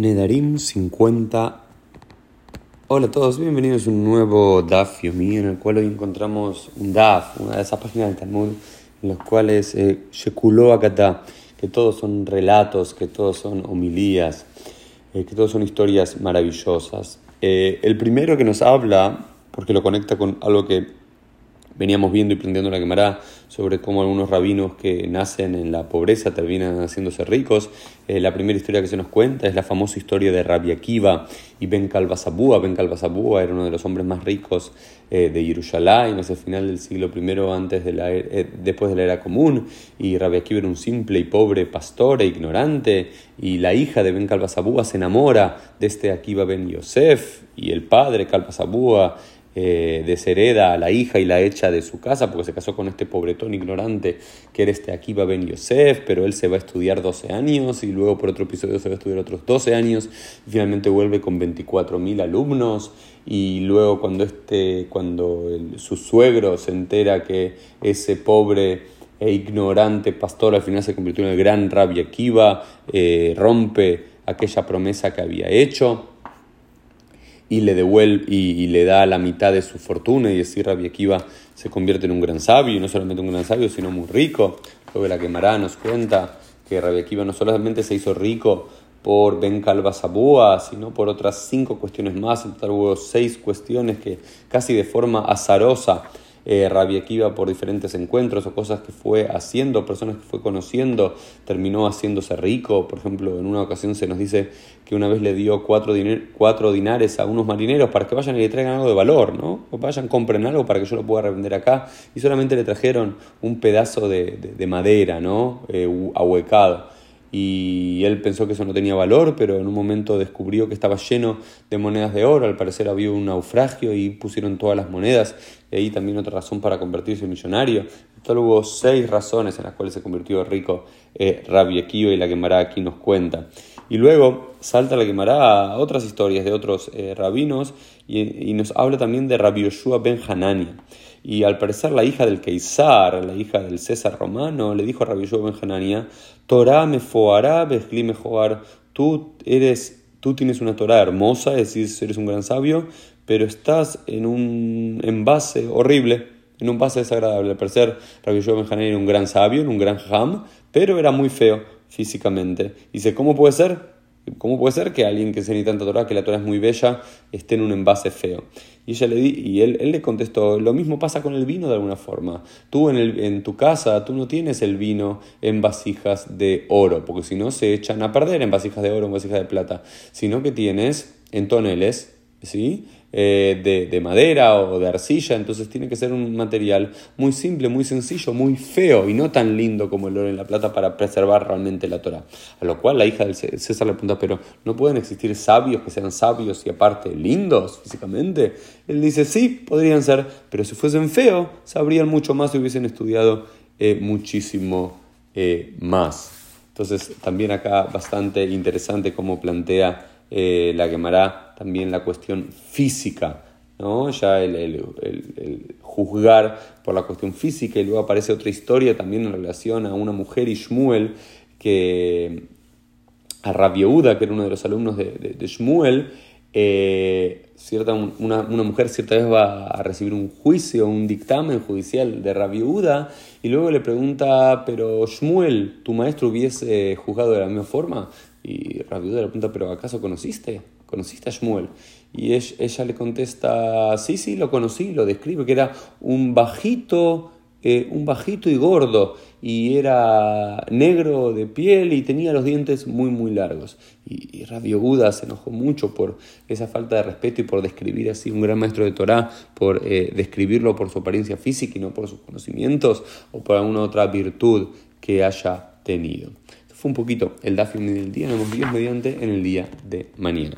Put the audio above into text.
Nedarim 50. Hola a todos, bienvenidos a un nuevo Daf Yomi en el cual hoy encontramos un Daf, una de esas páginas del Talmud en los cuales eh, Shekuló Akata, que todos son relatos, que todos son homilías, eh, que todos son historias maravillosas. Eh, el primero que nos habla, porque lo conecta con algo que veníamos viendo y prendiendo la quemará sobre cómo algunos rabinos que nacen en la pobreza terminan haciéndose ricos. Eh, la primera historia que se nos cuenta es la famosa historia de Rabbi Akiva y Ben Calvasabúa. Ben Calvasabúa era uno de los hombres más ricos eh, de Jerusalén hacia el final del siglo I antes de la, eh, después de la era común y Rabbi Akiva era un simple y pobre pastor e ignorante y la hija de Ben Calvasabúa se enamora de este Akiva Ben Yosef y el padre Calvasabúa eh, deshereda a la hija y la echa de su casa porque se casó con este pobretón ignorante que era este Akiva Ben Yosef, pero él se va a estudiar 12 años y luego por otro episodio se va a estudiar otros 12 años y finalmente vuelve con 24.000 alumnos. Y luego cuando, este, cuando su suegro se entera que ese pobre e ignorante pastor al final se convirtió en el gran Rabbi Akiva, eh, rompe aquella promesa que había hecho y le devuelve y, le da la mitad de su fortuna y así Rabbi Akiva se convierte en un gran sabio y no solamente un gran sabio sino muy rico. Luego la quemará nos cuenta que Rabbi Akiva no solamente se hizo rico por Ben Calva sino por otras cinco cuestiones más, en total hubo seis cuestiones que casi de forma azarosa eh, Rabbi Akiva por diferentes encuentros o cosas que fue haciendo, personas que fue conociendo, terminó haciéndose rico. Por ejemplo, en una ocasión se nos dice que una vez le dio cuatro, cuatro dinares a unos marineros para que vayan y le traigan algo de valor, ¿no? O vayan, compren algo para que yo lo pueda revender acá. Y solamente le trajeron un pedazo de, de, madera, ¿no? Eh, ahuecado y él pensó que eso no tenía valor, pero en un momento descubrió que estaba lleno de monedas de oro, al parecer había un naufragio y pusieron todas las monedas, y ahí también otra razón para convertirse en millonario. Entonces hubo seis razones en las cuales se convirtió rico eh, Rabbi Akiva y la Gemara aquí nos cuenta. Y luego salta la Gemara a otras historias de otros eh, rabinos y, nos habla también de Rabbi Yoshua ben Hanania. Y al parecer la hija del Keisar, la hija del César romano, le dijo a Rabbi Yoshua ben Hanania, Torah me foará, me joar, tú eres, tú tienes una Torah hermosa, es decir, eres un gran sabio, pero estás en un envase horrible, en un envase desagradable. Al parecer, Rabbi Yoshua ben Hanania era un gran sabio, un gran ham, pero era muy feo físicamente. Dice, ¿cómo puede ser? ¿Cómo puede ser que alguien que se ni tanta Torah, que la Torah es muy bella, esté en un envase feo? Y, ella le di, y él, él, le contestó, lo mismo pasa con el vino de alguna forma. Tú en, el, en tu casa, tú no tienes el vino en vasijas de oro, porque si no se echan a perder en vasijas de oro, en vasijas de plata, sino que tienes en toneles, ¿sí? Eh, de, de, madera o de arcilla, entonces tiene que ser un material muy simple, muy sencillo, muy feo y no tan lindo como el oro y la plata para preservar realmente la Torah. A lo cual la hija del César le pregunta, pero ¿no pueden existir sabios que sean sabios y aparte lindos físicamente? Él dice, sí, podrían ser, pero si fuesen feos, sabrían mucho más y hubiesen estudiado eh, muchísimo eh, más. Entonces también acá bastante interesante cómo plantea la quemará también la cuestión física, ¿no? ya el, juzgar por la cuestión física y luego aparece otra historia también en relación a una mujer y Shmuel que a Rabieuda, que era uno de los alumnos de, de, Shmuel, eh, cierta, una, mujer cierta vez va a recibir un juicio, un dictamen judicial de Rabieuda y luego le pregunta, pero Shmuel, ¿tu maestro hubiese juzgado de la misma forma? Y Rabiuda le pregunta, ¿pero acaso conociste? ¿Conociste a Shmuel? Y ella le contesta, sí, sí, lo conocí, lo describe, que era un bajito, eh, un bajito y gordo, y era negro de piel y tenía los dientes muy, muy largos. Y, y se enojó mucho por esa falta de respeto y por describir así un gran maestro de Torah, por eh, describirlo por su apariencia física y no por sus conocimientos o por alguna otra virtud que haya tenido fue un poquito el Dafim del día. Nos vemos mediante en el día de mañana.